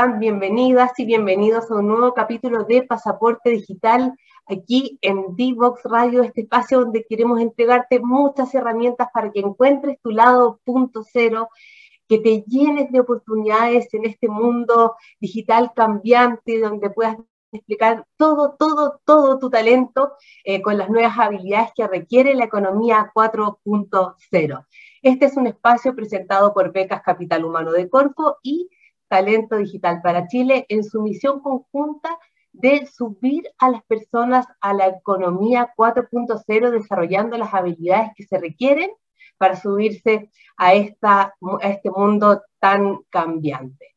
Hola, ¿cómo están? Bienvenidas y bienvenidos a un nuevo capítulo de Pasaporte Digital aquí en D-Box Radio, este espacio donde queremos entregarte muchas herramientas para que encuentres tu lado punto cero, que te llenes de oportunidades en este mundo digital cambiante, donde puedas explicar todo, todo, todo tu talento eh, con las nuevas habilidades que requiere la economía 4.0. Este es un espacio presentado por Becas Capital Humano de Corfo y Talento Digital para Chile en su misión conjunta de subir a las personas a la economía 4.0 desarrollando las habilidades que se requieren para subirse a, esta, a este mundo tan cambiante.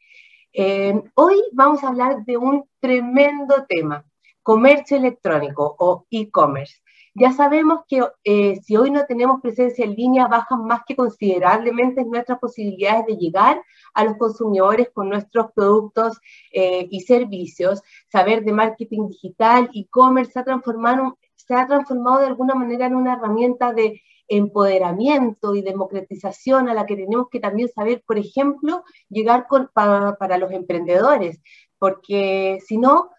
Eh, hoy vamos a hablar de un tremendo tema, comercio electrónico o e-commerce. Ya sabemos que eh, si hoy no tenemos presencia en línea, bajan más que considerablemente nuestras posibilidades de llegar a los consumidores con nuestros productos eh, y servicios. Saber de marketing digital, e-commerce, se, se ha transformado de alguna manera en una herramienta de empoderamiento y democratización a la que tenemos que también saber, por ejemplo, llegar para los emprendedores, porque si no,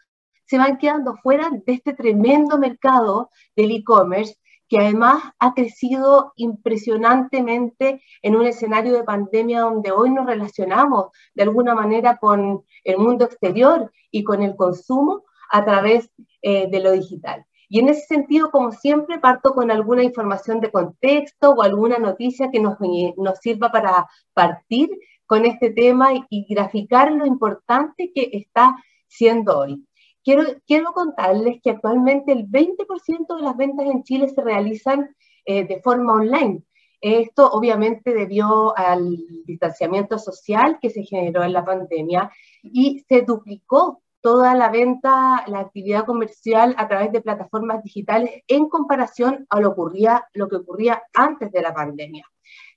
se van quedando fuera de este tremendo mercado del e-commerce que además ha crecido impresionantemente en un escenario de pandemia donde hoy nos relacionamos de alguna manera con el mundo exterior y con el consumo a través eh, de lo digital. Y en ese sentido, como siempre, parto con alguna información de contexto o alguna noticia que nos, nos sirva para partir con este tema y graficar lo importante que está siendo hoy. Quiero, contarles que actualmente el 20% de las ventas en Chile se realizan eh, de forma online. Esto obviamente debió al distanciamiento social que se generó en la pandemia y se duplicó toda la venta, la actividad comercial a través de plataformas digitales en comparación a lo, ocurría, lo que ocurría antes de la pandemia.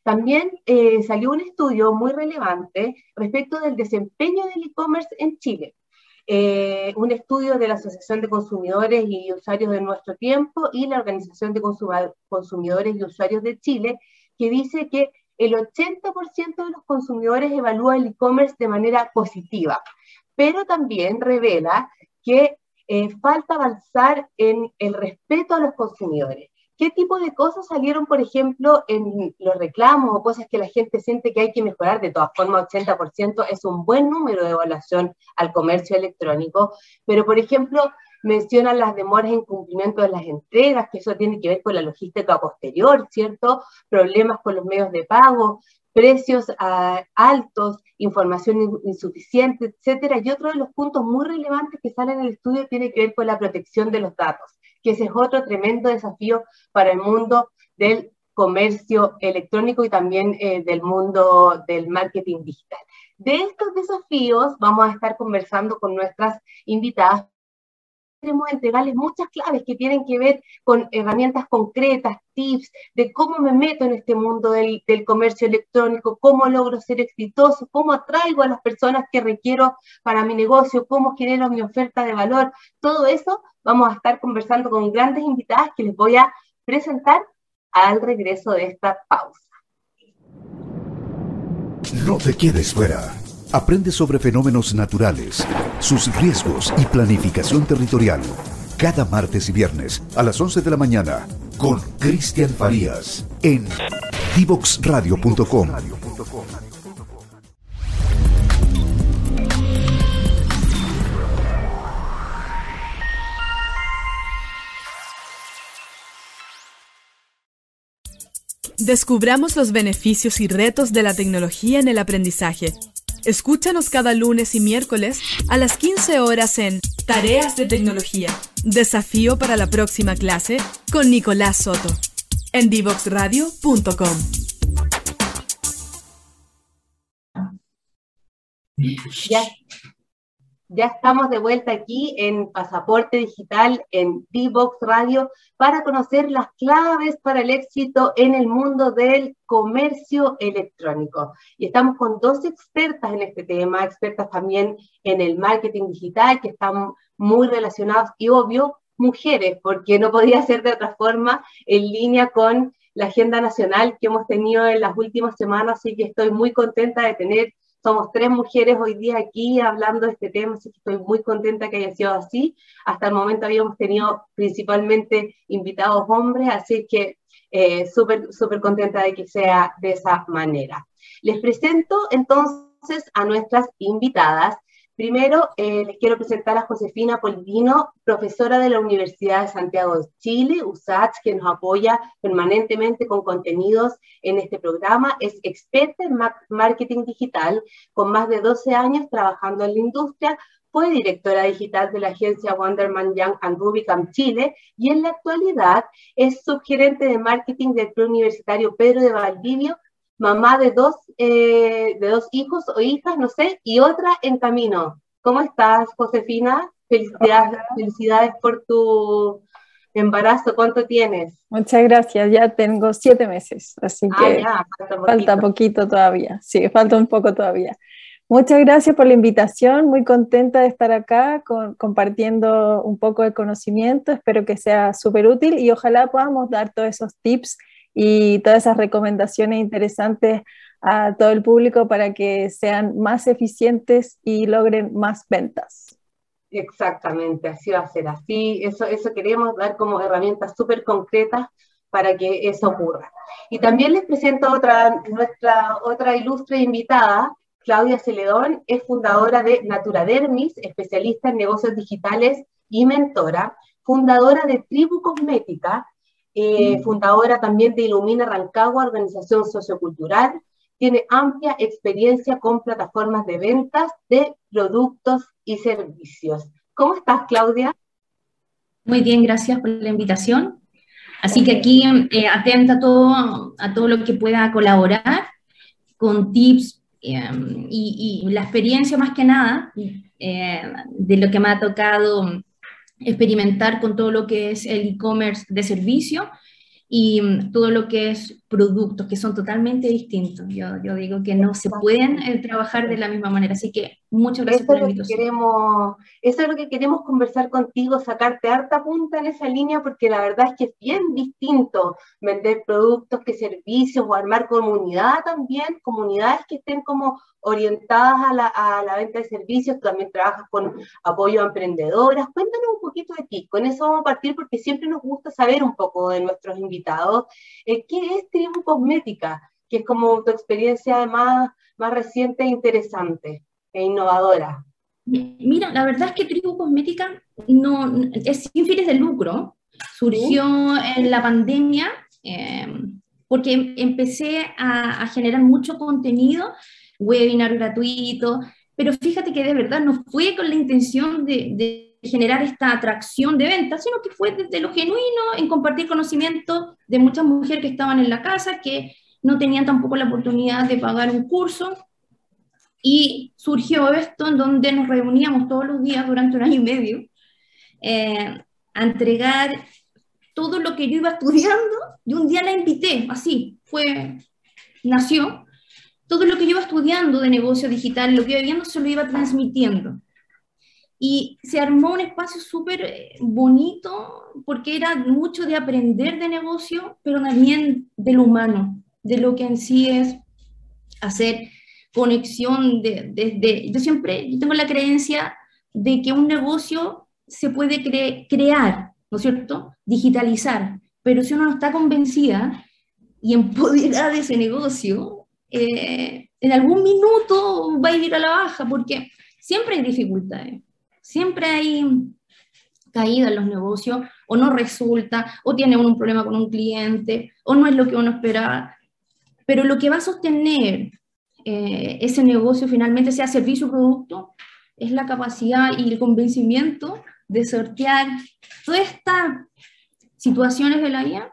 También eh, salió un estudio muy relevante respecto del desempeño del e-commerce en Chile. Eh, un estudio de la Asociación de Consumidores y Usuarios de Nuestro Tiempo y la Organización de Consumidores y Usuarios de Chile, que dice que el 80% de los consumidores evalúa el e-commerce de manera positiva, pero también revela que eh, falta avanzar en el respeto a los consumidores. ¿Qué tipo de cosas salieron, por ejemplo, en los reclamos o cosas que la gente siente que hay que mejorar? De todas formas, 80% es un buen número de evaluación al comercio electrónico, pero, por ejemplo, mencionan las demoras en cumplimiento de las entregas, que eso tiene que ver con la logística posterior, ¿cierto? Problemas con los medios de pago, precios ah, altos, información insuficiente, etcétera. Y otro de los puntos muy relevantes que salen en el estudio tiene que ver con la protección de los datos que ese es otro tremendo desafío para el mundo del comercio electrónico y también eh, del mundo del marketing digital. De estos desafíos vamos a estar conversando con nuestras invitadas queremos entregarles muchas claves que tienen que ver con herramientas concretas, tips de cómo me meto en este mundo del, comercio electrónico, cómo logro ser exitoso, cómo atraigo a las personas que requiero para mi negocio, cómo genero mi oferta de valor. Todo eso vamos a estar conversando con grandes invitadas que les voy a presentar al regreso de esta pausa. No te quedes fuera. Aprende sobre fenómenos naturales, sus riesgos y planificación territorial. Cada martes y viernes a las 11 de la mañana con Cristian Farías en divoxradio.com. Descubramos los beneficios y retos de la tecnología en el aprendizaje Escúchanos cada lunes y miércoles a las 15 horas en Tareas de Tecnología. Desafío para la próxima clase con Nicolás Soto en divoxradio.com. Ya, ya estamos de vuelta aquí en Pasaporte Digital, en D-Box Radio, para conocer las claves para el éxito en el mundo del comercio electrónico. Y estamos con dos expertas en este tema, expertas también en el marketing digital, que están muy relacionados, y obvio, mujeres, porque no podía ser de otra forma, en línea con la agenda nacional que hemos tenido en las últimas semanas, así que estoy muy contenta de tener Somos tres mujeres hoy día aquí hablando de este tema, así que estoy muy contenta que haya sido así. Hasta el momento habíamos tenido principalmente invitados hombres, así que eh, súper, súper contenta de que sea de esa manera. Les presento entonces a nuestras invitadas. Primero, eh, les quiero presentar a Josefina Polvino, profesora de la Universidad de Santiago de Chile, USACH, que nos apoya permanentemente con contenidos en este programa. Es experta en marketing digital, con más de 12 años trabajando en la industria. Fue directora digital de la agencia Wonderman Young and Rubicam Chile y en la actualidad es subgerente de marketing del Preuniversitario Pedro de Valdivio mamá de dos, eh, de dos hijos o hijas, no sé, y otra en camino. ¿Cómo estás, Josefina? Felicidades, felicidades por tu embarazo. ¿Cuánto tienes? Muchas gracias. Ya tengo siete meses, así ah, que falta, falta, poquito todavía. Sí, falta un poco todavía. Muchas gracias por la invitación. Muy contenta de estar acá compartiendo un poco de conocimiento. Espero que sea súper útil y ojalá podamos dar todos esos tips y todas esas recomendaciones interesantes a todo el público para que sean más eficientes y logren más ventas. Exactamente, así va a ser, así, eso, eso queremos dar como herramientas súper concretas para que eso ocurra. Y también les presento otra, nuestra otra ilustre invitada, Claudia Celedón, es fundadora de Naturadermis, especialista en negocios digitales y mentora, fundadora de Tribu Cosmética, eh, fundadora también de Ilumina Rancagua, organización sociocultural, tiene amplia experiencia con plataformas de ventas de productos y servicios. ¿Cómo estás, Claudia? Muy bien, gracias por la invitación. Así que aquí eh, atenta a todo, a todo lo que pueda colaborar con tips em, y, y, la experiencia más que nada eh, de lo que me ha tocado experimentar con todo lo que es el e-commerce de servicio y mm, todo lo que es productos, que son totalmente distintos. Yo, yo digo que no se pueden eh, trabajar de la misma manera. Así que muchas gracias por la invitación. Queremos, eso es lo que queremos conversar contigo, sacarte harta punta en esa línea, porque la verdad es que es bien distinto vender productos que servicios o armar comunidad también, comunidades que estén como orientadas a la, a la, venta de servicios, tú también trabajas con apoyo a emprendedoras. Cuéntanos un poquito de ti, con eso vamos a partir porque siempre nos gusta saber un poco de nuestros invitados. Eh, ¿Qué es Tribu Cosmética? Que es como tu experiencia más, más reciente e interesante e innovadora. Mira, la verdad es que Tribu Cosmética no, es sin fines de lucro. Surgió en la pandemia eh, porque empecé a, a generar mucho contenido webinar gratuito, pero fíjate que de verdad no fue con la intención de, generar esta atracción de venta, sino que fue desde lo genuino en compartir conocimiento de muchas mujeres que estaban en la casa, que no tenían tampoco la oportunidad de pagar un curso. Y surgió esto en donde nos reuníamos todos los días durante un año y medio eh, a entregar todo lo que yo iba estudiando y un día la invité, así, fue, nació, todo lo que yo iba estudiando de negocio digital, lo que iba viendo, se lo iba transmitiendo. Y se armó un espacio súper eh, bonito porque era mucho de aprender de negocio, pero también de lo humano, de lo que en sí es hacer conexión desde... De, yo siempre yo tengo la creencia de que un negocio se puede crear, ¿no es cierto? Digitalizar, pero si uno no está convencida y empoderada de ese negocio, eh, en algún minuto va a ir a la baja, porque siempre hay dificultades, siempre hay caída en los negocios, o no resulta, o tiene un problema con un cliente, o no es lo que uno esperaba. Pero lo que va a sostener eh, ese negocio finalmente, sea servicio o producto, es la capacidad y el convencimiento de sortear todas estas situaciones de la vida,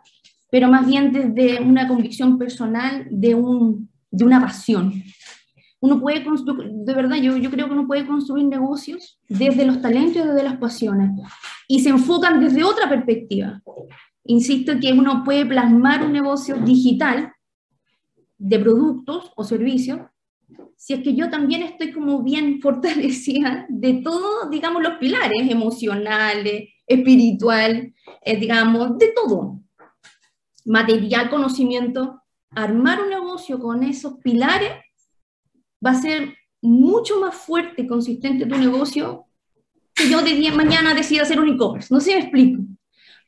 pero más bien desde una convicción personal de un de una pasión. Uno puede construir, de verdad, yo, yo creo que uno puede construir negocios desde los talentos y desde las pasiones y se enfocan desde otra perspectiva. Insisto que uno puede plasmar un negocio digital de productos o servicios si es que yo también estoy como bien fortalecida de todos, digamos, los pilares emocionales, espiritual, eh, digamos, de todo. Material, conocimiento, armar un negocio con esos pilares va a ser mucho más fuerte y consistente tu negocio que yo de día mañana decida hacer un e-commerce. No sé me explico.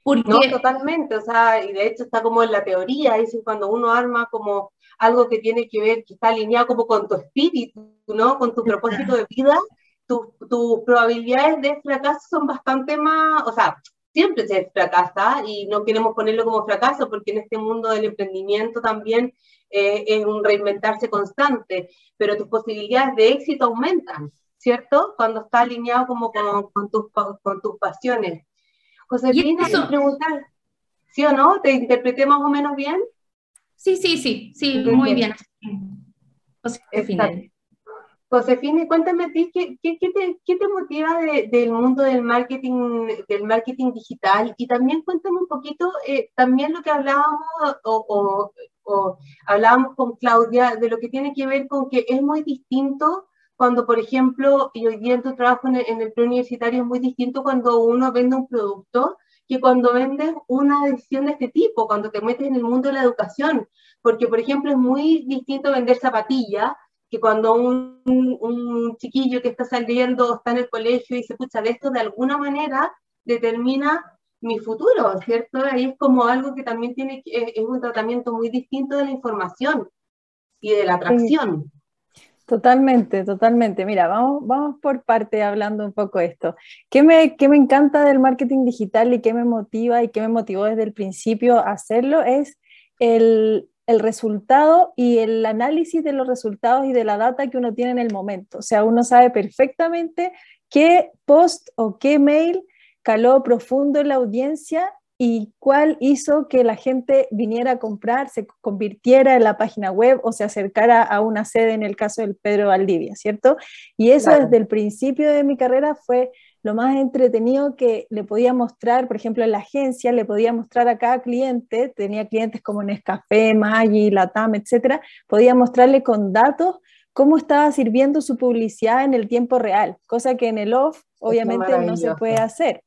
Porque... No, totalmente, o sea, y de hecho está como en la teoría, es cuando uno arma como algo que tiene que ver, que está alineado como con tu espíritu, ¿no? Con tu propósito de vida, tus probabilidades de fracaso son bastante más, o sea, siempre se fracasa y no queremos ponerlo como fracaso porque en este mundo del emprendimiento también eh, es un reinventarse constante, pero tus posibilidades de éxito aumentan, ¿cierto? Cuando está alineado como con, con, tus, con tus pasiones. Josefina, te preguntar, ¿sí o no? ¿Te interpreté más o menos bien? Sí, sí, sí, sí, muy bien. Josefina. Josefina, cuéntame a ti, ¿qué, qué, te, qué te, motiva del mundo del marketing, del marketing digital? Y también cuéntame un poquito, eh, también lo que hablábamos o, o, hablábamos con Claudia, de lo que tiene que ver con que es muy distinto cuando, por ejemplo, y hoy día en tu trabajo en el, en el preuniversitario es muy distinto cuando uno vende un producto que cuando vendes una decisión de este tipo, cuando te metes en el mundo de la educación. Porque, por ejemplo, es muy distinto vender zapatillas que cuando un, un, chiquillo que está saliendo está en el colegio y se escucha de esto, de alguna manera determina mi futuro, ¿cierto? Ahí es como algo que también tiene, es un tratamiento muy distinto de la información y de la atracción. Totalmente, totalmente. Mira, vamos, vamos por parte hablando un poco de esto. ¿Qué me, ¿Qué me encanta del marketing digital y qué me motiva y qué me motivó desde el principio a hacerlo? Es el, el resultado y el análisis de los resultados y de la data que uno tiene en el momento. O sea, uno sabe perfectamente qué post o qué mail caló profundo en la audiencia y cuál hizo que la gente viniera a comprar, se convirtiera en la página web o se acercara a una sede en el caso del Pedro Valdivia, ¿cierto? Y eso desde el principio de mi carrera fue lo más entretenido que le podía mostrar, por ejemplo, en la agencia, le podía mostrar a cada cliente, tenía clientes como Nescafé, Maggi, Latam, etcétera, podía mostrarle con datos cómo estaba sirviendo su publicidad en el tiempo real, cosa que en el off obviamente no se puede hacer.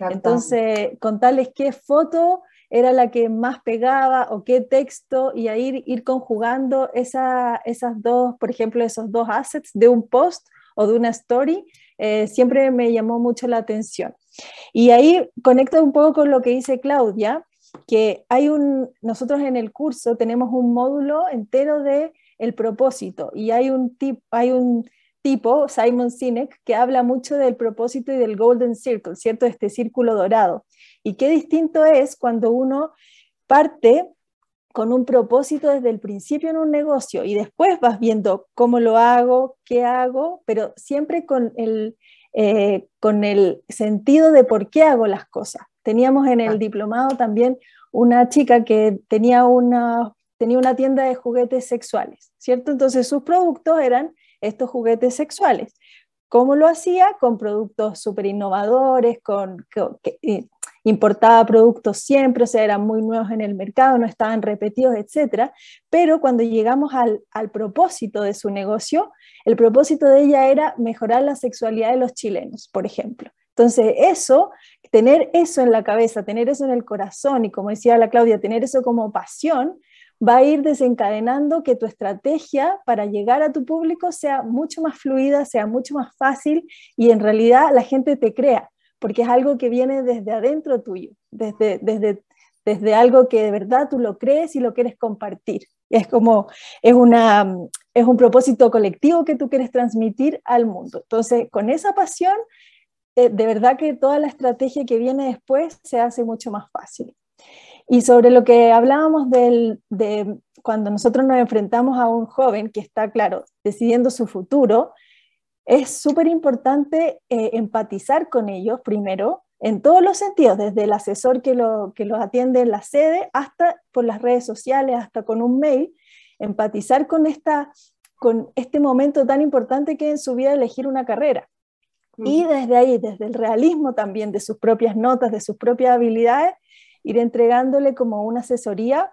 Entonces, contarles qué foto era la que más pegaba o qué texto y ahí ir, conjugando esa, esas dos, por ejemplo, esos dos assets de un post o de una story, eh, siempre me llamó mucho la atención. Y ahí conecta un poco con lo que dice Claudia, que hay un, nosotros en el curso tenemos un módulo entero de el propósito y hay un, tip, hay un tipo, Simon Sinek, que habla mucho del propósito y del Golden Circle, ¿cierto? Este círculo dorado. Y qué distinto es cuando uno parte con un propósito desde el principio en un negocio y después vas viendo cómo lo hago, qué hago, pero siempre con el, eh, con el sentido de por qué hago las cosas. Teníamos en el diplomado también una chica que tenía una, tenía una tienda de juguetes sexuales, ¿cierto? Entonces sus productos eran estos juguetes sexuales. ¿Cómo lo hacía? Con productos súper innovadores, con, que, importaba productos siempre, o sea, eran muy nuevos en el mercado, no estaban repetidos, etc. Pero cuando llegamos al, al propósito de su negocio, el propósito de ella era mejorar la sexualidad de los chilenos, por ejemplo. Entonces, eso, tener eso en la cabeza, tener eso en el corazón y como decía la Claudia, tener eso como pasión, va a ir desencadenando que tu estrategia para llegar a tu público sea mucho más fluida, sea mucho más fácil y en realidad la gente te crea, porque es algo que viene desde adentro tuyo, desde, desde, desde algo que de verdad tú lo crees y lo quieres compartir. Es como, es, una, es un propósito colectivo que tú quieres transmitir al mundo. Entonces, con esa pasión, eh, de verdad que toda la estrategia que viene después se hace mucho más fácil. Y sobre lo que hablábamos del, de cuando nosotros nos enfrentamos a un joven que está, claro, decidiendo su futuro, es súper importante eh, empatizar con ellos primero, en todos los sentidos, desde el asesor que, lo, que los atiende en la sede hasta por las redes sociales, hasta con un mail, empatizar con, esta, con este momento tan importante que es en su vida elegir una carrera. Y desde ahí, desde el realismo también de sus propias notas, de sus propias habilidades, ir entregándole como una asesoría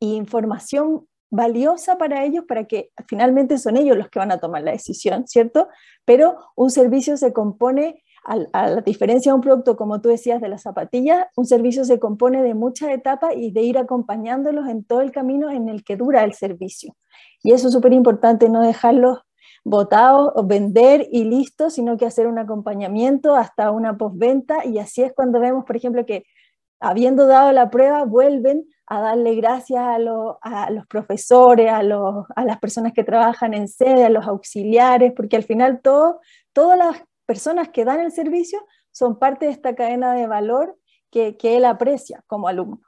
e información valiosa para ellos, para que finalmente son ellos los que van a tomar la decisión, ¿cierto? Pero un servicio se compone, a, la diferencia de un producto, como tú decías, de las zapatillas, un servicio se compone de muchas etapas y de ir acompañándolos en todo el camino en el que dura el servicio. Y eso es súper importante, no dejarlos botados vender y listo, sino que hacer un acompañamiento hasta una postventa y así es cuando vemos, por ejemplo, que habiendo dado la prueba, vuelven a darle gracias a, los profesores, a, las personas que trabajan en sede, a los auxiliares, porque al final todo, todas las personas que dan el servicio son parte de esta cadena de valor que, él aprecia como alumno.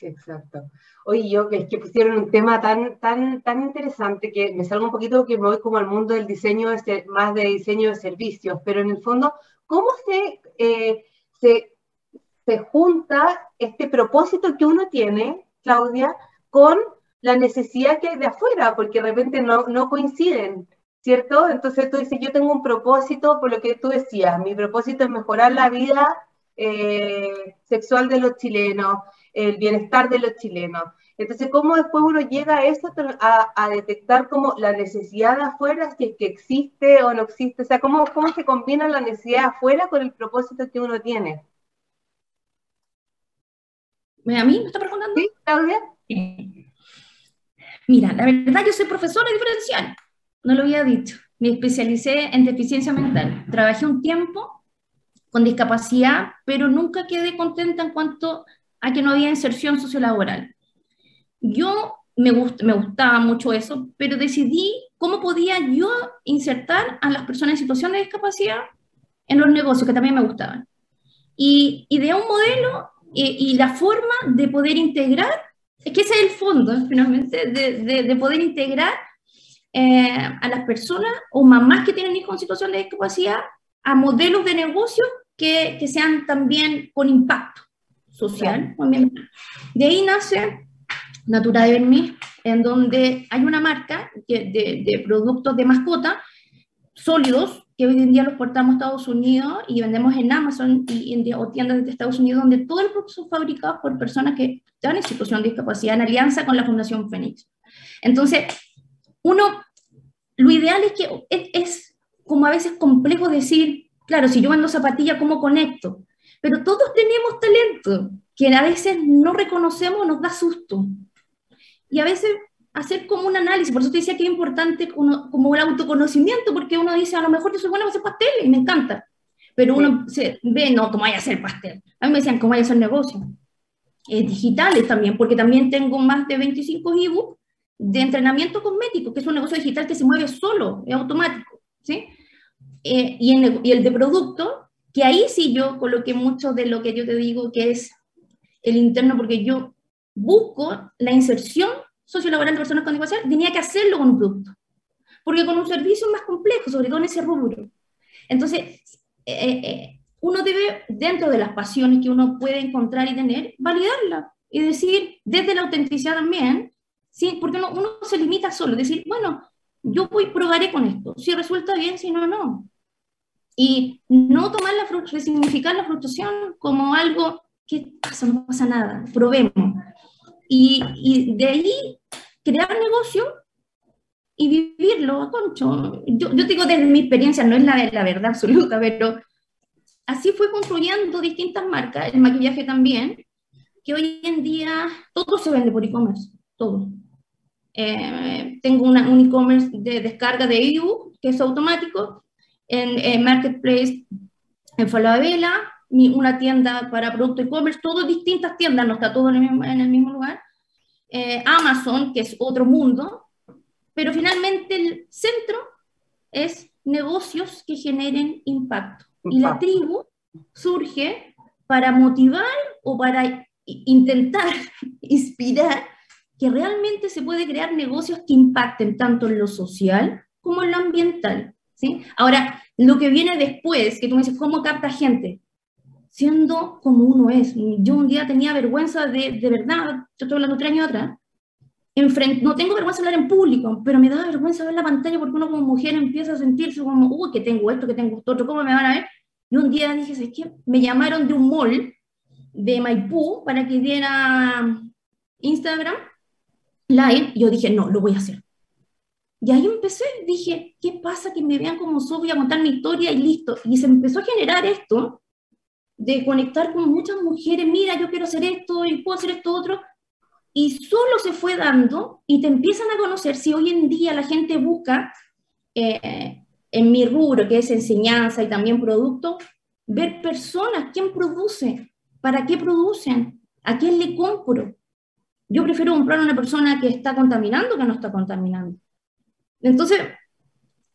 Exacto. Oye, yo que es que pusieron un tema tan, tan, tan interesante que me salgo un poquito que me voy como al mundo del diseño, más de diseño de servicios, pero en el fondo, ¿cómo se, eh, se se junta este propósito que uno tiene, Claudia, con la necesidad que hay de afuera, porque de repente no, no coinciden, ¿cierto? Entonces tú dices, yo tengo un propósito, por lo que tú decías, mi propósito es mejorar la vida eh, sexual de los chilenos, el bienestar de los chilenos. Entonces, ¿cómo después uno llega a eso, a, detectar como la necesidad de afuera, si es que existe o no existe? O sea, ¿cómo, cómo se combina la necesidad de afuera con el propósito que uno tiene? ¿A mí me está preguntando? Sí, Claudia. Mira, la verdad yo soy profesora diferencial, no lo había dicho. Me especialicé en deficiencia mental. Trabajé un tiempo con discapacidad, pero nunca quedé contenta en cuanto a que no había inserción sociolaboral. Yo me, me gustaba mucho eso, pero decidí cómo podía yo insertar a las personas en situación de discapacidad en los negocios, que también me gustaban. Y ideé un modelo y, la forma de poder integrar, es que ese es el fondo, finalmente, de, de, poder integrar eh, a las personas o mamás que tienen hijos en situación de discapacidad a modelos de negocio que, que sean también con impacto social. De ahí nace Natura de Vermis, en donde hay una marca de, de productos de mascota sólidos que hoy en día los portamos a Estados Unidos y vendemos en Amazon y en, o tiendas de Estados Unidos, donde todo el producto es fabricado por personas que están en situación de discapacidad en alianza con la Fundación Fénix. Entonces, uno, lo ideal es que es, como a veces complejo decir, claro, si yo vendo zapatillas, ¿cómo conecto? Pero todos tenemos talento que a veces no reconocemos, nos da susto. Y a veces hacer como un análisis, por eso te decía que es importante como el autoconocimiento, porque uno dice, a lo mejor yo soy buena para hacer pastel y me encanta, pero uno se ve, no, ¿cómo vaya a hacer pastel? A mí me decían, ¿cómo vaya a hacer negocio? Eh, digitales también, porque también tengo más de 25 ebooks de entrenamiento cosmético, que es un negocio digital que se mueve solo, es automático, ¿sí? Eh, y, en, y el de producto, que ahí sí yo coloqué mucho de lo que yo te digo, que es el interno, porque yo busco la inserción sociolaboral de personas con discapacidad, tenía que hacerlo con un producto. Porque con un servicio es más complejo, sobre todo en ese rubro. Entonces, eh, eh, uno debe, dentro de las pasiones que uno puede encontrar y tener, validarla y decir, desde la autenticidad también, ¿sí? porque uno, uno se limita solo, decir, bueno, yo voy, probaré con esto, si resulta bien, si no, no. Y no tomar la resignificar la frustración como algo que pasa, no pasa nada, probemos. Y, y de ahí crear negocio y vivirlo a concho. Yo, yo digo desde mi experiencia, no es la, la verdad absoluta, pero así fue construyendo distintas marcas, el maquillaje también, que hoy en día todo se vende por e-commerce, todo. Eh, tengo una, un e-commerce de descarga de EU, que es automático, en, Marketplace, en Falabella, una tienda para producto e-commerce, todo distintas tiendas, no está todo en el mismo, en el mismo lugar. Eh, Amazon, que es otro mundo, pero finalmente el centro es negocios que generen impacto. Y la tribu surge para motivar o para intentar inspirar que realmente se puede crear negocios que impacten tanto en lo social como en lo ambiental. ¿sí? Ahora, lo que viene después, que tú me dices, ¿cómo capta gente? Siendo como uno es. Yo un día tenía vergüenza de, de verdad, yo estoy hablando tres años atrás, no tengo vergüenza de hablar en público, pero me da vergüenza ver la pantalla porque uno como mujer empieza a sentirse como, uy, que tengo esto, que tengo esto, ¿cómo me van a ver? Y un día dije, es que me llamaron de un mall de Maipú para que diera Instagram live, y yo dije, no, lo voy a hacer. Y ahí empecé, dije, ¿qué pasa? Que me vean como soy, voy a contar mi historia y listo. Y se empezó a generar esto, de conectar con muchas mujeres, mira, yo quiero hacer esto y puedo hacer esto otro, y solo se fue dando y te empiezan a conocer si hoy en día la gente busca eh, en mi rubro, que es enseñanza y también producto, ver personas, quién produce, para qué producen, a quién le compro. Yo prefiero comprar a una persona que está contaminando que no está contaminando. Entonces,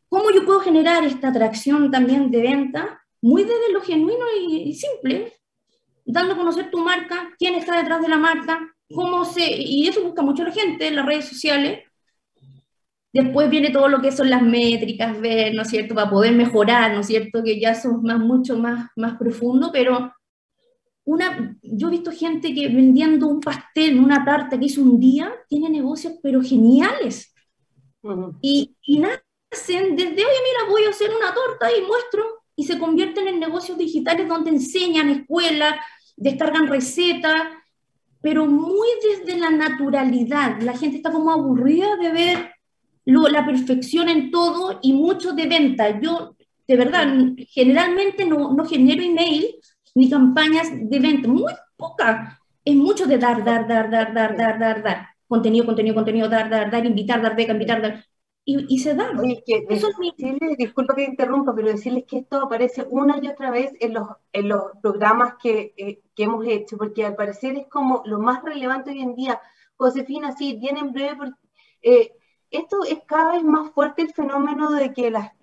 ¿cómo yo puedo generar esta atracción también de venta? Muy desde lo genuino y, simple, dando a conocer tu marca, quién está detrás de la marca, cómo se... Y eso busca mucho la gente en las redes sociales. Después viene todo lo que son las métricas, ver, ¿no es cierto?, para poder mejorar, ¿no es cierto?, que ya son más, mucho más, más profundo, pero una, yo he visto gente que vendiendo un pastel, una tarta que hizo un día, tiene negocios pero geniales. y, y, nacen desde, oye, mira, voy a hacer una torta y muestro, y se convierten en negocios digitales donde enseñan, escuelas, descargan recetas, pero muy desde la naturalidad. La gente está como aburrida de ver lo, la perfección en todo y mucho de venta. Yo, de verdad, generalmente no, no genero email ni campañas de venta, muy poca. Es mucho de dar, dar, dar, dar, dar, dar, dar, dar. Contenido, contenido, contenido, dar, dar, dar, invitar, dar beca, invitar, dar. Y, y se da. Oye, que decirles, disculpa que interrumpa, pero decirles que esto aparece una y otra vez en los, en los programas que, eh, que hemos hecho, porque al parecer es como lo más relevante hoy en día. Josefina, sí, viene en breve, porque, eh, esto es cada vez más fuerte el fenómeno de que la,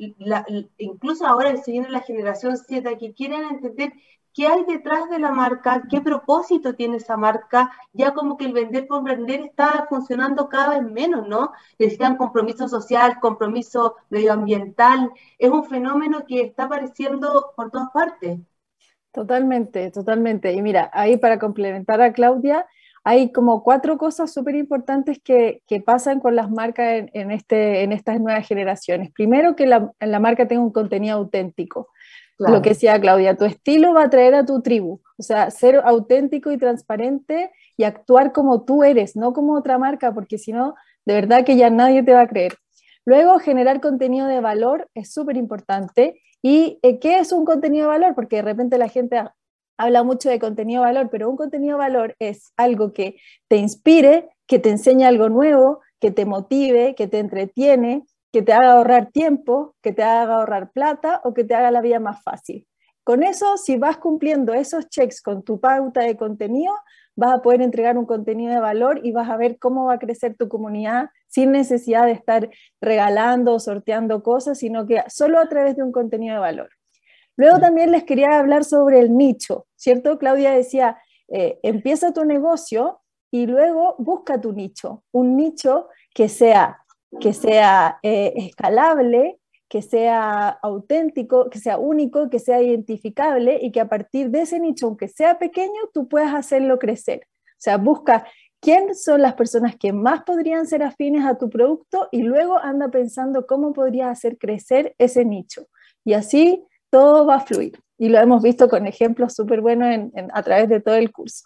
incluso ahora se viene la generación Z que quieren entender qué hay detrás de la marca, qué propósito tiene esa marca, ya como que el vender por vender está funcionando cada vez menos, ¿no? Necesitan compromiso social, compromiso medioambiental, es un fenómeno que está apareciendo por todas partes. Totalmente, totalmente. Y mira, ahí para complementar a Claudia, hay como cuatro cosas súper importantes que, que, pasan con las marcas en, este, en estas nuevas generaciones. Primero, que la, la marca tenga un contenido auténtico. Lo que decía Claudia, tu estilo va a traer a tu tribu. O sea, ser auténtico y transparente y actuar como tú eres, no como otra marca, porque si no, de verdad que ya nadie te va a creer. Luego, generar contenido de valor es súper importante. ¿Y eh, qué es un contenido de valor? Porque de repente la gente habla mucho de contenido de valor, pero un contenido de valor es algo que te inspire, que te enseñe algo nuevo, que te motive, que te entretiene, que te haga ahorrar tiempo, que te haga ahorrar plata o que te haga la vida más fácil. Con eso, si vas cumpliendo esos checks con tu pauta de contenido, vas a poder entregar un contenido de valor y vas a ver cómo va a crecer tu comunidad sin necesidad de estar regalando o sorteando cosas, sino que solo a través de un contenido de valor. Luego también les quería hablar sobre el nicho, ¿cierto? Claudia decía, eh, empieza tu negocio y luego busca tu nicho, un nicho que sea, que sea eh, escalable, que sea auténtico, que sea único, que sea identificable y que a partir de ese nicho, aunque sea pequeño, tú puedas hacerlo crecer. O sea, busca quién son las personas que más podrían ser afines a tu producto y luego anda pensando cómo podrías hacer crecer ese nicho. Y así todo va a fluir. Y lo hemos visto con ejemplos súper buenos a través de todo el curso.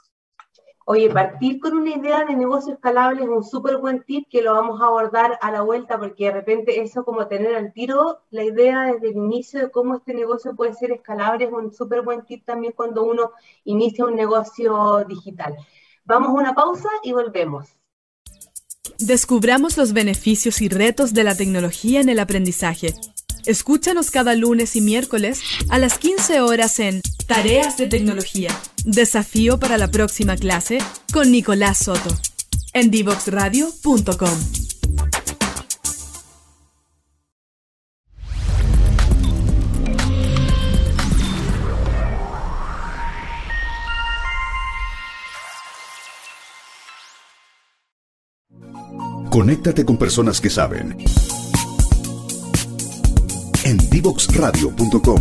Oye, partir con una idea de negocio escalable es un súper buen tip que lo vamos a abordar a la vuelta porque de repente eso como tener al tiro la idea desde el inicio de cómo este negocio puede ser escalable es un súper buen tip también cuando uno inicia un negocio digital. Vamos a una pausa y volvemos. Descubramos los beneficios y retos de la tecnología en el aprendizaje Escúchanos cada lunes y miércoles a las 15 horas en Tareas de Tecnología. Desafío para la próxima clase con Nicolás Soto en divoxradio.com. Conéctate con personas que saben en divoxradio.com.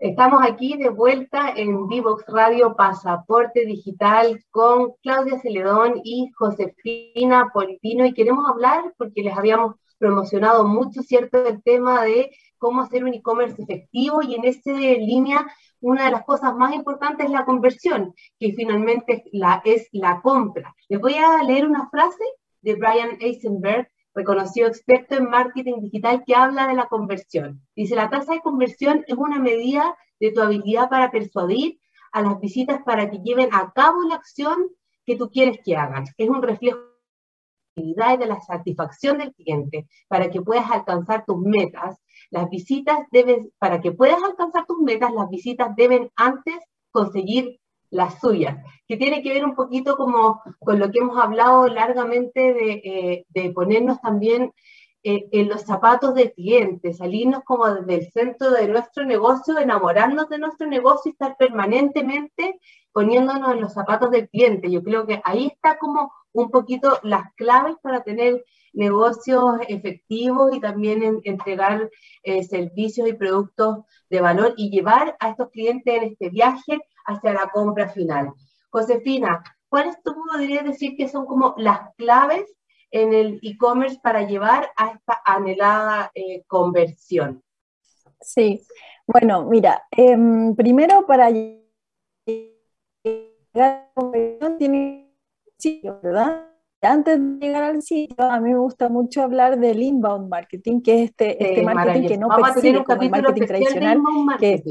Estamos aquí de vuelta en Divox Radio Pasaporte Digital con Claudia Celedón y Josefina Politino y queremos hablar porque les habíamos promocionado mucho, ¿cierto?, el tema de cómo hacer un e-commerce efectivo y en esa línea una de las cosas más importantes es la conversión, que finalmente la, es la compra. Les voy a leer una frase de Brian Eisenberg, reconocido experto en marketing digital, que habla de la conversión. Dice, la tasa de conversión es una medida de tu habilidad para persuadir a las visitas para que lleven a cabo la acción que tú quieres que hagan. Es un reflejo de la satisfacción del cliente para que puedas alcanzar tus metas. Las visitas deben, para que puedas alcanzar tus metas, las visitas deben antes conseguir las suyas, que tiene que ver un poquito como con lo que hemos hablado largamente de, eh, ponernos también eh, en los zapatos del cliente, salirnos como desde el centro de nuestro negocio, enamorarnos de nuestro negocio y estar permanentemente poniéndonos en los zapatos del cliente. Yo creo que ahí está como un poquito las claves para tener negocios efectivos y también entregar eh, servicios y productos de valor y llevar a estos clientes en este viaje hacia la compra final. Josefina, ¿cuáles tú podrías decir que son como las claves en el e-commerce para llevar a esta anhelada eh, conversión? Sí, bueno, mira, em, primero para llegar a la conversión tiene sitio, ¿verdad? Antes de llegar al sitio, a mí me gusta mucho hablar del inbound marketing, que es este, este marketing que no persigue como el marketing tradicional, que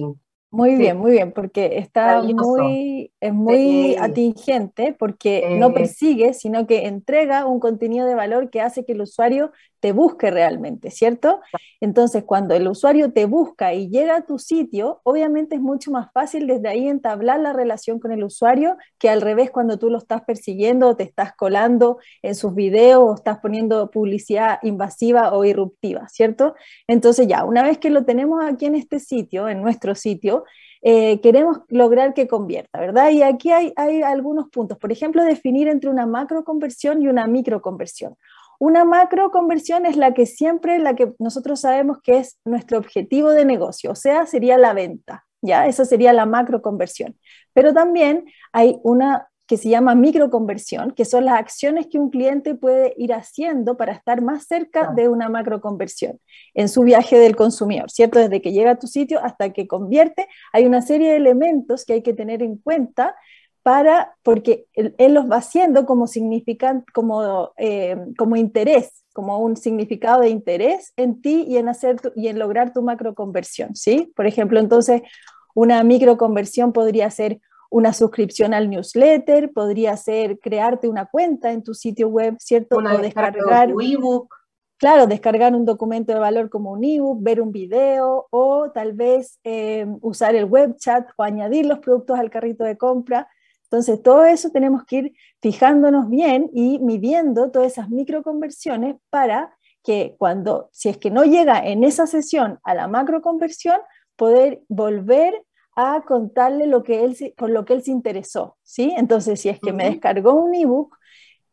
muy bien, muy bien, porque está muy, es muy atingente, porque no persigue, sino que entrega un contenido de valor que hace que el usuario te busque realmente, ¿cierto? Entonces, cuando el usuario te busca y llega a tu sitio, obviamente es mucho más fácil desde ahí entablar la relación con el usuario que al revés cuando tú lo estás persiguiendo o te estás colando en sus videos o estás poniendo publicidad invasiva o irruptiva, ¿cierto? Entonces ya, una vez que lo tenemos aquí en este sitio, en nuestro sitio, eh, queremos lograr que convierta, ¿verdad? Y aquí hay, hay algunos puntos. Por ejemplo, definir entre una macro conversión y una micro conversión. Una macro conversión es la que siempre, la que nosotros sabemos que es nuestro objetivo de negocio, o sea, sería la venta, ¿ya? Esa sería la macro conversión. Pero también hay una que se llama microconversión, que son las acciones que un cliente puede ir haciendo para estar más cerca de una macroconversión en su viaje del consumidor, ¿cierto? Desde que llega a tu sitio hasta que convierte, hay una serie de elementos que hay que tener en cuenta para, porque él, los va haciendo como, significan, como, eh, como interés, como un significado de interés en ti y en, hacer y en lograr tu macroconversión, ¿sí? Por ejemplo, entonces, una microconversión podría ser una suscripción al newsletter, podría ser crearte una cuenta en tu sitio web, ¿cierto? o descargar un ebook. Claro, descargar un documento de valor como un ebook, ver un video o tal vez eh, usar el web chat o añadir los productos al carrito de compra. Entonces, todo eso tenemos que ir fijándonos bien y midiendo todas esas microconversiones para que cuando, si es que no llega en esa sesión a la macroconversión, poder volver a contarle lo que él, por lo que él se interesó, ¿sí? Entonces, si es que me descargó un ebook,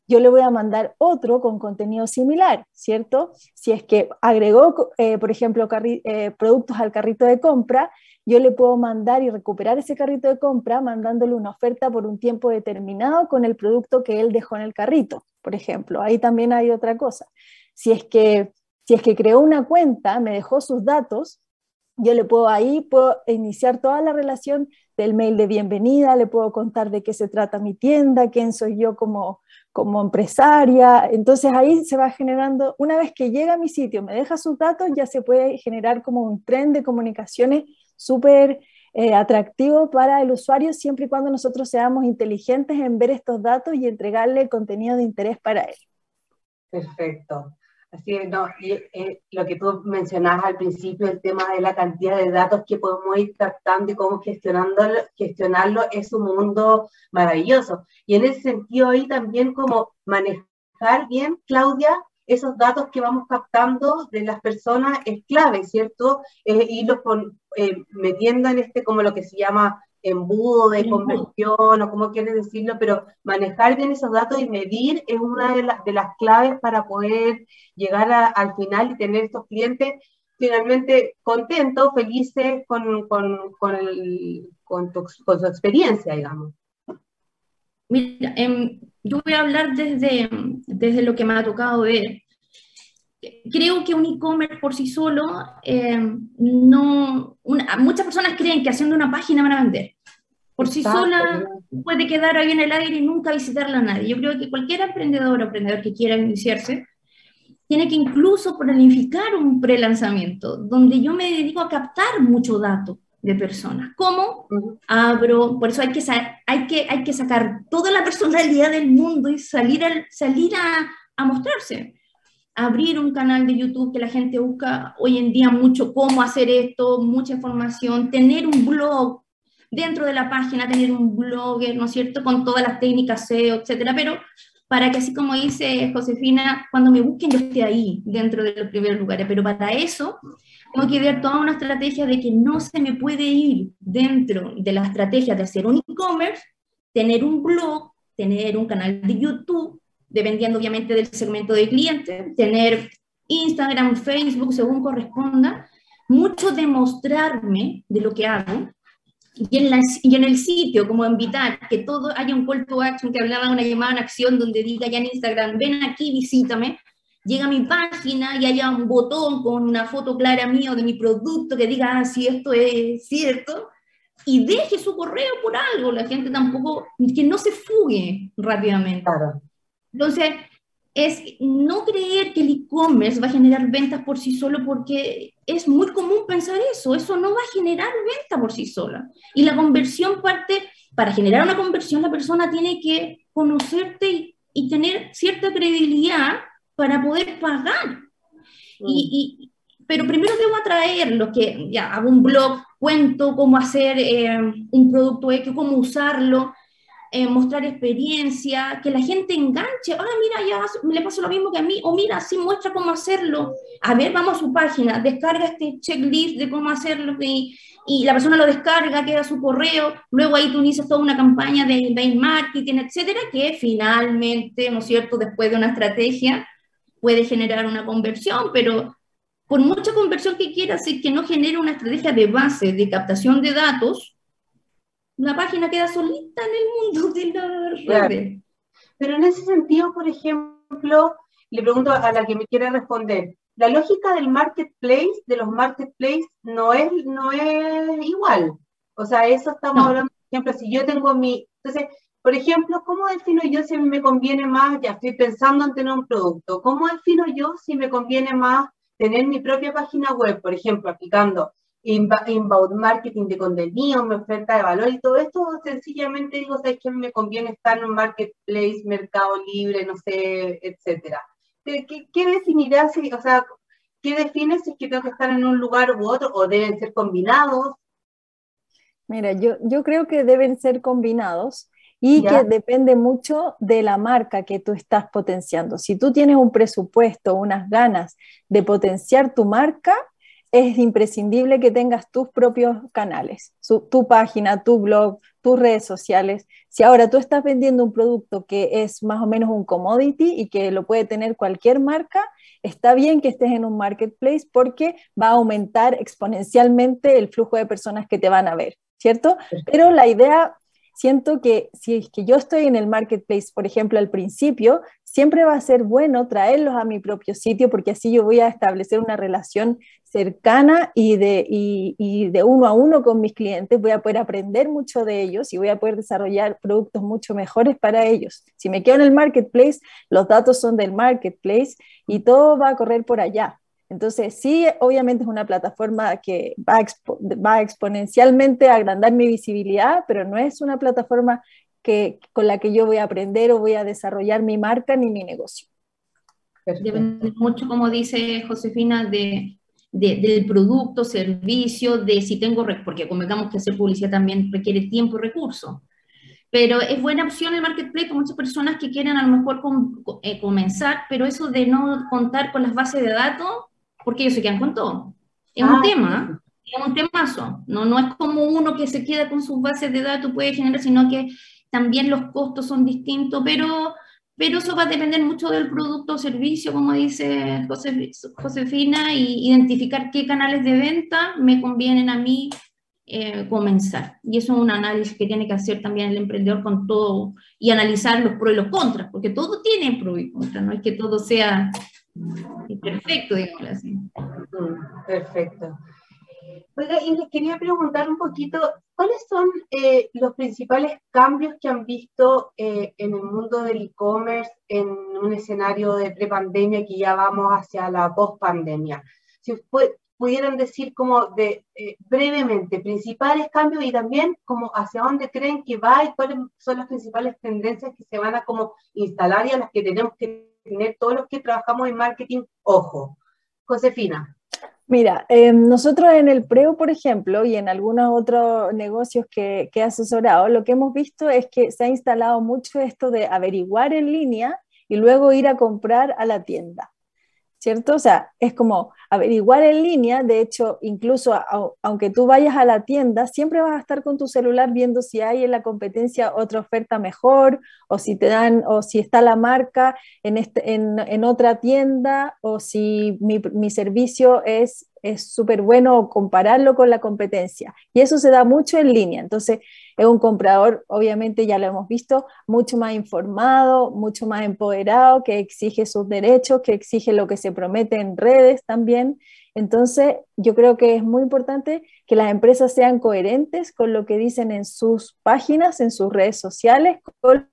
yo le voy a mandar otro con contenido similar, ¿cierto? Si es que agregó, eh, por ejemplo, eh, productos al carrito de compra, yo le puedo mandar y recuperar ese carrito de compra mandándole una oferta por un tiempo determinado con el producto que él dejó en el carrito, por ejemplo. Ahí también hay otra cosa. Si es que, si es que creó una cuenta, me dejó sus datos, yo le puedo ahí, puedo iniciar toda la relación del mail de bienvenida, le puedo contar de qué se trata mi tienda, quién soy yo como, como empresaria. Entonces ahí se va generando, una vez que llega a mi sitio, me deja sus datos, ya se puede generar como un tren de comunicaciones súper eh, atractivo para el usuario siempre y cuando nosotros seamos inteligentes en ver estos datos y entregarle contenido de interés para él. Perfecto. Así no, y, eh, lo que tú mencionabas al principio, el tema de la cantidad de datos que podemos ir captando y cómo gestionándolo, gestionarlo es un mundo maravilloso. Y en ese sentido ahí también como manejar bien, Claudia, esos datos que vamos captando de las personas es clave, ¿cierto? Eh, irlos eh, metiendo en este, como lo que se llama embudo de conversión o como quieres decirlo, pero manejar bien esos datos y medir es una de, de las claves para poder llegar al final y tener estos clientes finalmente contentos, felices con, con, con, el, con, con su experiencia, digamos. Mira, em, yo voy a hablar desde, desde lo que me ha tocado ver. Creo que un e-commerce por sí solo, em, no, muchas personas creen que haciendo una página van a vender. Por sí sola puede quedar ahí en el aire y nunca visitarla a nadie. Yo creo que cualquier emprendedor o emprendedor que quiera iniciarse tiene que incluso planificar un pre-lanzamiento donde yo me dedico a captar mucho dato de personas. ¿Cómo? Abro, por eso hay que, hay, que, hay que sacar toda la personalidad del mundo y salir, al, salir a, a mostrarse. Abrir un canal de YouTube que la gente busca hoy en día mucho cómo hacer esto, mucha información, tener un blog dentro de la página, tener un blogger, ¿no es cierto?, con todas las técnicas SEO, etcétera, pero para que así como dice Josefina, cuando me busquen yo esté ahí, dentro de los primeros lugares, pero para eso tengo que ver toda una estrategia de que no se me puede ir dentro de la estrategia de hacer un e-commerce, tener un blog, tener un canal de YouTube, dependiendo obviamente del segmento de cliente, tener Instagram, Facebook, según corresponda, mucho demostrarme de lo que hago y en, y en el sitio, como invitar, que todo haya un call to action, que hablaba de una llamada en acción donde diga ya en Instagram, ven aquí, visítame, llega a mi página y haya un botón con una foto clara mío de mi producto que diga, ah, si esto es cierto, y deje su correo por algo, la gente tampoco, que no se fugue rápidamente. Claro. Entonces, es no creer que el e-commerce va a generar ventas por sí solo porque es muy común pensar eso, eso no va a generar venta por sí sola. Y la conversión parte, para generar una conversión la persona tiene que conocerte y, tener cierta credibilidad para poder pagar. Y, mm. pero primero debo atraer lo que, ya, hago un blog, cuento cómo hacer eh, un producto X, cómo usarlo, eh, mostrar experiencia, que la gente enganche, ah, mira, ya le pasa lo mismo que a mí, o mira, sí muestra cómo hacerlo, a ver, vamos a su página, descarga este checklist de cómo hacerlo y, y la persona lo descarga, queda su correo, luego ahí tú inicias toda una campaña de email marketing, etcétera, que finalmente, ¿no es cierto?, después de una estrategia puede generar una conversión, pero por mucha conversión que quieras, si que no genera una estrategia de base de captación de datos, la página queda solita en el mundo de la red. Pero en ese sentido, por ejemplo, le pregunto a la que me quiere responder, la lógica del marketplace, de los marketplaces, no es, no es igual. O sea, eso estamos hablando, por ejemplo, si yo tengo mi... Entonces, por ejemplo, ¿cómo defino yo si me conviene más, ya estoy pensando en tener un producto, ¿cómo defino yo si me conviene más tener mi propia página web, por ejemplo, aplicando inbound marketing de contenido, mi oferta de valor y todo esto, sencillamente digo, ¿sabes qué me conviene estar en un marketplace, mercado libre, no sé, etcétera? ¿Qué, qué definirá, si, o sea, qué define si es que tengo que estar en un lugar u otro o deben ser combinados? Mira, yo, yo creo que deben ser combinados y que depende mucho de la marca que tú estás potenciando. Si tú tienes un presupuesto, unas ganas de potenciar tu marca, es imprescindible que tengas tus propios canales, tu página, tu blog, tus redes sociales. Si ahora tú estás vendiendo un producto que es más o menos un commodity y que lo puede tener cualquier marca, está bien que estés en un marketplace porque va a aumentar exponencialmente el flujo de personas que te van a ver, ¿cierto? Pero la idea siento que si es que yo estoy en el marketplace, por ejemplo, al principio, siempre va a ser bueno traerlos a mi propio sitio porque así yo voy a establecer una relación cercana y de, y, de uno a uno con mis clientes, voy a poder aprender mucho de ellos y voy a poder desarrollar productos mucho mejores para ellos. Si me quedo en el marketplace, los datos son del marketplace y todo va a correr por allá. Entonces, sí, obviamente es una plataforma que va, va exponencialmente a agrandar mi visibilidad, pero no es una plataforma que, con la que yo voy a aprender o voy a desarrollar mi marca ni mi negocio. Depende mucho, como dice Josefina, de, del producto, servicio, de si tengo, porque convengamos que hacer publicidad también requiere tiempo y recursos. Pero es buena opción el marketplace para muchas personas que quieren a lo mejor eh, comenzar, pero eso de no contar con las bases de datos porque ellos se quedan con todo. Es un ah, tema, es un temazo. No, no es como uno que se queda con sus bases de datos puede generar, sino que también los costos son distintos, pero, pero eso va a depender mucho del producto o servicio, como dice Josefina, y identificar qué canales de venta me convienen a mí eh, comenzar. Y eso es un análisis que tiene que hacer también el emprendedor con todo y analizar los pros y los contras, porque todo tiene pros y contras, no es que todo sea perfecto, digamos así. Perfecto. Oiga, y les quería preguntar un poquito, ¿cuáles son eh, los principales cambios que han visto eh, en el mundo del e-commerce en un escenario de prepandemia que ya vamos hacia la post-pandemia? Si pudieran decir como eh, brevemente principales cambios y también como hacia dónde creen que va y cuáles son las principales tendencias que se van a como instalar y a las que tenemos que tener todos los que trabajamos en marketing ojo. Josefina. Mira, eh, nosotros en el Preo, por ejemplo, y en algunos otros negocios que, que he asesorado, lo que hemos visto es que se ha instalado mucho esto de averiguar en línea y luego ir a comprar a la tienda. ¿Cierto? O sea, es como averiguar en línea, de hecho, incluso aunque tú vayas a la tienda, siempre vas a estar con tu celular viendo si hay en la competencia otra oferta mejor, o si te dan, o si está la marca en, este, en, otra tienda, o si mi, mi servicio es es súper bueno compararlo con la competencia. Y eso se da mucho en línea. Entonces, es un comprador, obviamente ya lo hemos visto, mucho más informado, mucho más empoderado, que exige sus derechos, que exige lo que se promete en redes también. Entonces, yo creo que es muy importante que las empresas sean coherentes con lo que dicen en sus páginas, en sus redes sociales, con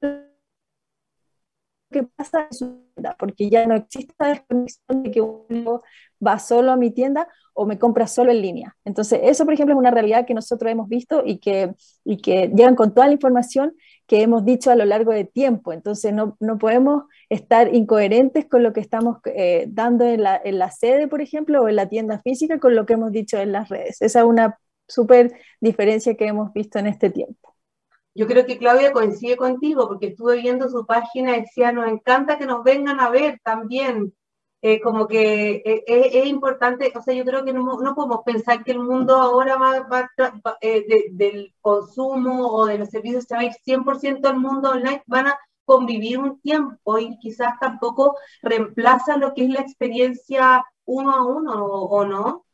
que pasa en su tienda, porque ya no existe la desconexión de que uno va solo a mi tienda o me compra solo en línea. Entonces, eso, por ejemplo, es una realidad que nosotros hemos visto y que, y que llegan con toda la información que hemos dicho a lo largo de tiempo. Entonces, no, no podemos estar incoherentes con lo que estamos eh, dando en la, en la sede, por ejemplo, o en la tienda física con lo que hemos dicho en las redes. Esa es una súper diferencia que hemos visto en este tiempo. Yo creo que Claudia coincide contigo, porque estuve viendo su página y decía, nos encanta que nos vengan a ver también. Eh, como que eh, es, importante, o sea, yo creo que no, no, podemos pensar que el mundo ahora va, va, eh, del consumo o de los servicios se va a ir 100% al mundo online, van a convivir un tiempo y quizás tampoco reemplaza lo que es la experiencia uno a uno, ¿o, no?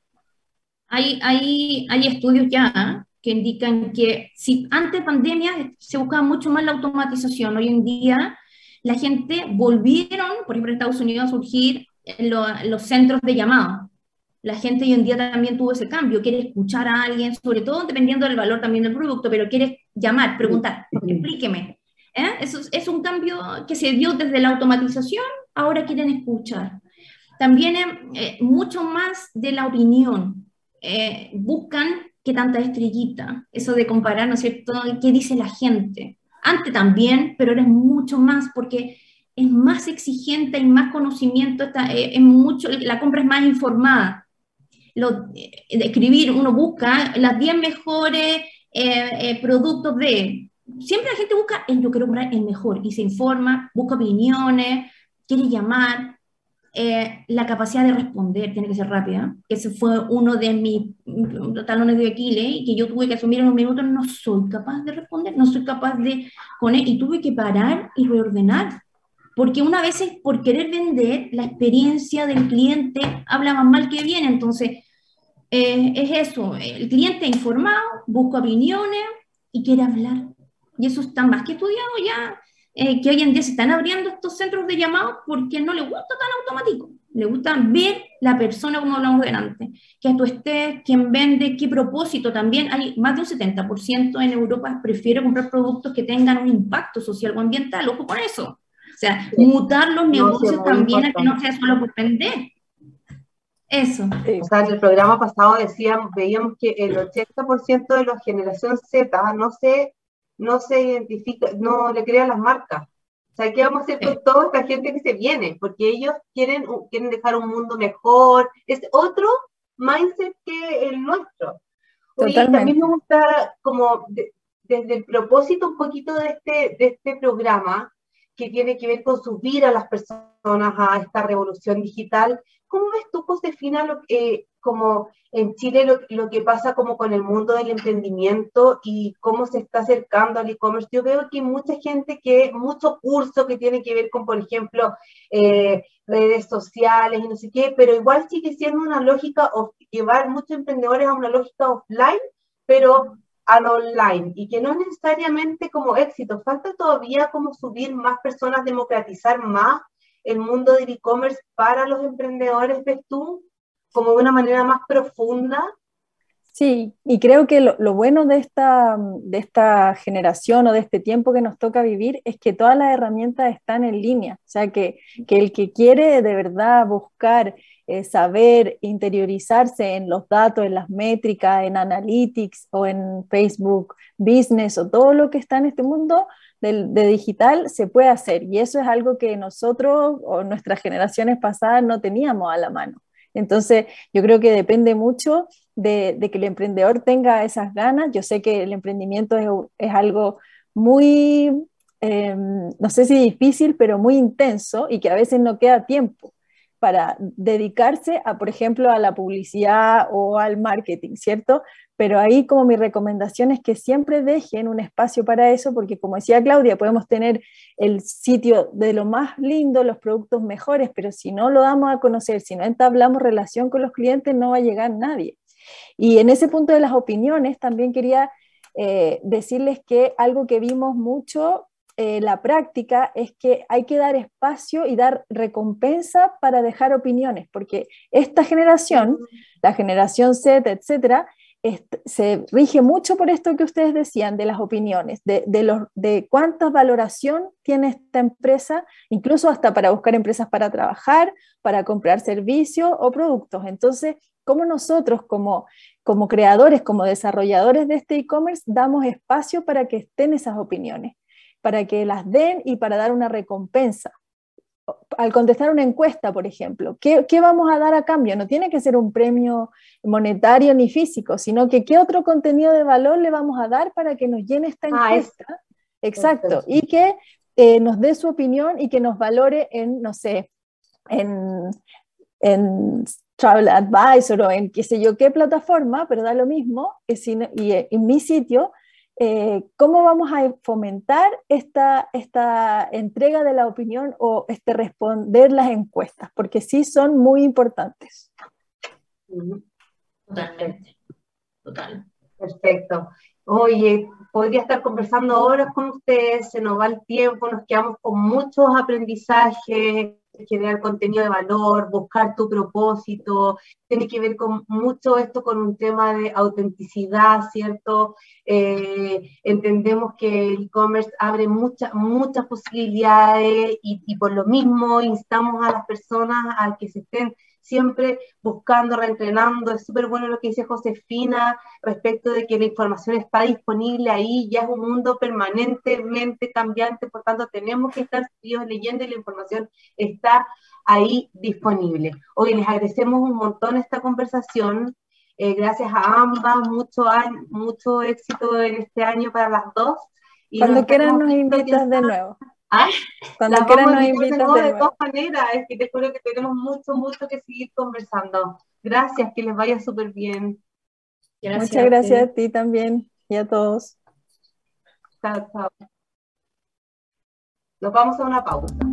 Hay, hay, hay estudios ya que indican que si antes de pandemia se buscaba mucho más la automatización, hoy en día la gente volvieron, por ejemplo en Estados Unidos, a surgir los centros de llamado. La gente hoy en día también tuvo ese cambio, quiere escuchar a alguien, sobre todo dependiendo del valor también del producto, pero quiere llamar, preguntar, explíqueme. ¿eh? Eso es un cambio que se dio desde la automatización, ahora quieren escuchar. También eh, mucho más de la opinión. Eh, buscan qué tanta estrellita, eso de comparar, ¿no es cierto?, qué dice la gente. Antes también, pero ahora es mucho más porque es más exigente, y más conocimiento, está, eh, mucho, la compra es más informada. Lo, eh, escribir, uno busca las 10 mejores eh, productos de... Siempre la gente busca, yo quiero comprar el mejor, y se informa, busca opiniones, quiere llamar, eh, la capacidad de responder tiene que ser rápida. Ese fue uno de mis talones de Aquiles y que yo tuve que asumir en un minuto, no soy capaz de responder, no soy capaz de poner, y tuve que parar y reordenar. Porque una vez es por querer vender, la experiencia del cliente habla más mal que bien. Entonces, eh, es eso, el cliente informado, busca opiniones y quiere hablar. Y eso está más que estudiado ya eh, que hoy en día se están abriendo estos centros de llamados porque no le gusta tan automático. Le gusta ver la persona como hablamos delante, que tú estés, quién vende, qué propósito. También hay más de un 70% en Europa prefiere comprar productos que tengan un impacto social o ambiental. Ojo con eso. O sea, mutar los negocios también a que no sea solo por vender. Eso. O sea, en el programa pasado decíamos, veíamos que el 80% de la generación Z no se no se identifica, no le crea las marcas. O sea, ¿qué vamos a hacer con toda esta gente que se viene? Porque ellos quieren, quieren dejar un mundo mejor. Es otro mindset que el nuestro. Oye, también me gusta como desde el propósito un poquito de este, de este programa, que tiene que ver con subir a las personas a esta revolución digital. ¿Cómo ves tú, Josefina, lo que, como en Chile lo, que pasa como con el mundo del emprendimiento y cómo se está acercando al e-commerce. Yo veo que mucha gente que, mucho curso que tiene que ver con, por ejemplo, eh, redes sociales y no sé qué, pero igual sigue siendo una lógica, of, llevar muchos emprendedores a una lógica offline, pero al online y que no es necesariamente como éxito, falta todavía como subir más personas, democratizar más el mundo del e-commerce para los emprendedores, ¿ves tú? Como de una manera más profunda. Sí, y creo que lo, bueno de esta, de esta generación o de este tiempo que nos toca vivir es que todas las herramientas están en línea, o sea, que, que el que quiere de verdad buscar eh, saber, interiorizarse en los datos, en las métricas, en analytics o en Facebook Business o todo lo que está en este mundo, de, digital se puede hacer y eso es algo que nosotros o nuestras generaciones pasadas no teníamos a la mano. Entonces, yo creo que depende mucho de, que el emprendedor tenga esas ganas. Yo sé que el emprendimiento es, algo muy, em, no sé si difícil, pero muy intenso y que a veces no queda tiempo para dedicarse a, por ejemplo, a la publicidad o al marketing, ¿cierto? Pero ahí como mi recomendación es que siempre dejen un espacio para eso, porque como decía Claudia, podemos tener el sitio de lo más lindo, los productos mejores, pero si no lo damos a conocer, si no entablamos relación con los clientes, no va a llegar nadie. Y en ese punto de las opiniones, también quería eh, decirles que algo que vimos mucho eh, la práctica es que hay que dar espacio y dar recompensa para dejar opiniones, porque esta generación, la generación Z, etcétera, se rige mucho por esto que ustedes decían de las opiniones, de, los, de cuánta valoración tiene esta empresa, incluso hasta para buscar empresas para trabajar, para comprar servicios o productos. Entonces, ¿cómo nosotros como, como creadores, como desarrolladores de este e-commerce, damos espacio para que estén esas opiniones? para que las den y para dar una recompensa. Al contestar una encuesta, por ejemplo, ¿qué, vamos a dar a cambio? No tiene que ser un premio monetario ni físico, sino que qué otro contenido de valor le vamos a dar para que nos llene esta ah, encuesta. Exacto, y que eh, nos dé su opinión y que nos valore en, no sé, en, en Travel Advisor o en qué sé yo qué plataforma, pero da lo mismo, y en mi sitio eh, ¿cómo vamos a fomentar esta, esta entrega de la opinión o este responder las encuestas? Porque sí son muy importantes. Totalmente. Total. Perfecto. Oye, podría estar conversando horas con ustedes, se nos va el tiempo, nos quedamos con muchos aprendizajes, generar contenido de valor, buscar tu propósito, tiene que ver con mucho esto con un tema de autenticidad, ¿cierto? Eh, entendemos que el e-commerce abre muchas muchas posibilidades y, y por lo mismo instamos a las personas a que se estén siempre buscando, reentrenando. Es súper bueno lo que dice Josefina respecto de que la información está disponible ahí, ya es un mundo permanentemente cambiante, por tanto tenemos que estar leyendo y la información está ahí disponible. Hoy les agradecemos un montón esta conversación. Eh, gracias a ambas, mucho, mucho éxito en este año para las dos. Y Cuando quieran nos invitas de nuevo. Cuando quieran nos invitas de, de todas maneras, es que te juro que tenemos mucho, mucho que seguir conversando. Gracias, que les vaya súper bien. Muchas gracias a ti también y a todos. Chao, chao. Nos vamos a una pausa.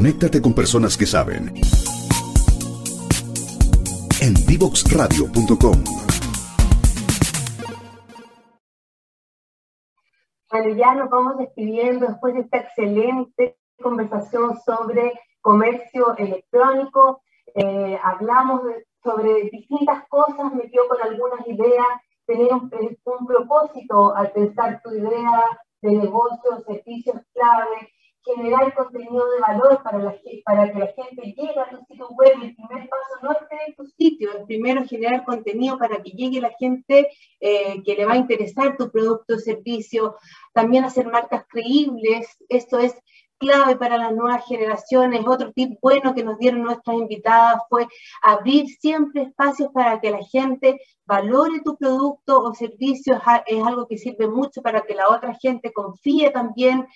Conéctate con personas que saben. En divoxradio.com. Bueno, ya nos vamos despidiendo después de esta excelente conversación sobre comercio electrónico. Eh, hablamos sobre distintas cosas, me con algunas ideas, tener un, un propósito al pensar tu idea de negocio, servicios clave, generar contenido de valor para, para que la gente llegue a tu sitio web. El primer paso no es tener tu sitio, el primero generar contenido para que llegue la gente eh, que le va a interesar tu producto o servicio. También hacer marcas creíbles, esto es clave para las nuevas generaciones. Otro tip bueno que nos dieron nuestras invitadas fue abrir siempre espacios para que la gente valore tu producto o servicio. Es algo que sirve mucho para que la otra gente confíe también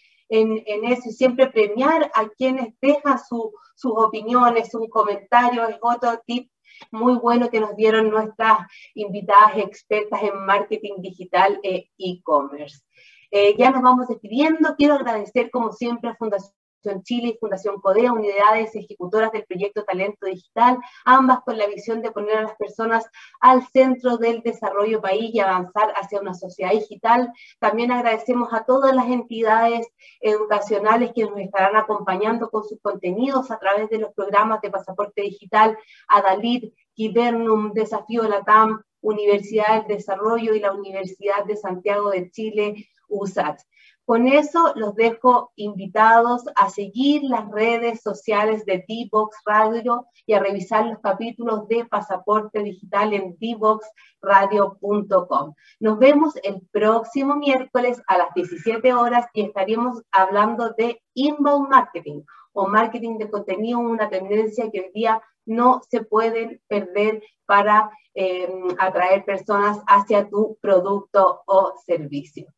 en, eso y siempre premiar a quienes dejan sus opiniones, sus comentarios, es otro tip muy bueno que nos dieron nuestras invitadas expertas en marketing digital e e-commerce. Eh, ya nos vamos despidiendo. Quiero agradecer, como siempre, a Fundación Fundación Chile y Fundación CODEA, unidades ejecutoras del proyecto Talento Digital, ambas con la visión de poner a las personas al centro del desarrollo país y avanzar hacia una sociedad digital. También agradecemos a todas las entidades educacionales que nos estarán acompañando con sus contenidos a través de los programas de pasaporte digital, Adalid, Gibernum, Desafío Latam, Universidad del Desarrollo y la Universidad de Santiago de Chile, USAT. Con eso los dejo invitados a seguir las redes sociales de D-Box Radio y a revisar los capítulos de Pasaporte Digital en dboxradio.com. Nos vemos el próximo miércoles a las 17 horas y estaremos hablando de inbound marketing o marketing de contenido, una tendencia que hoy día no se pueden perder para eh, atraer personas hacia tu producto o servicio.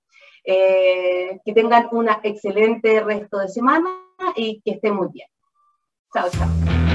Eh, que tengan un excelente resto de semana y que estén muy bien. Chao, chao.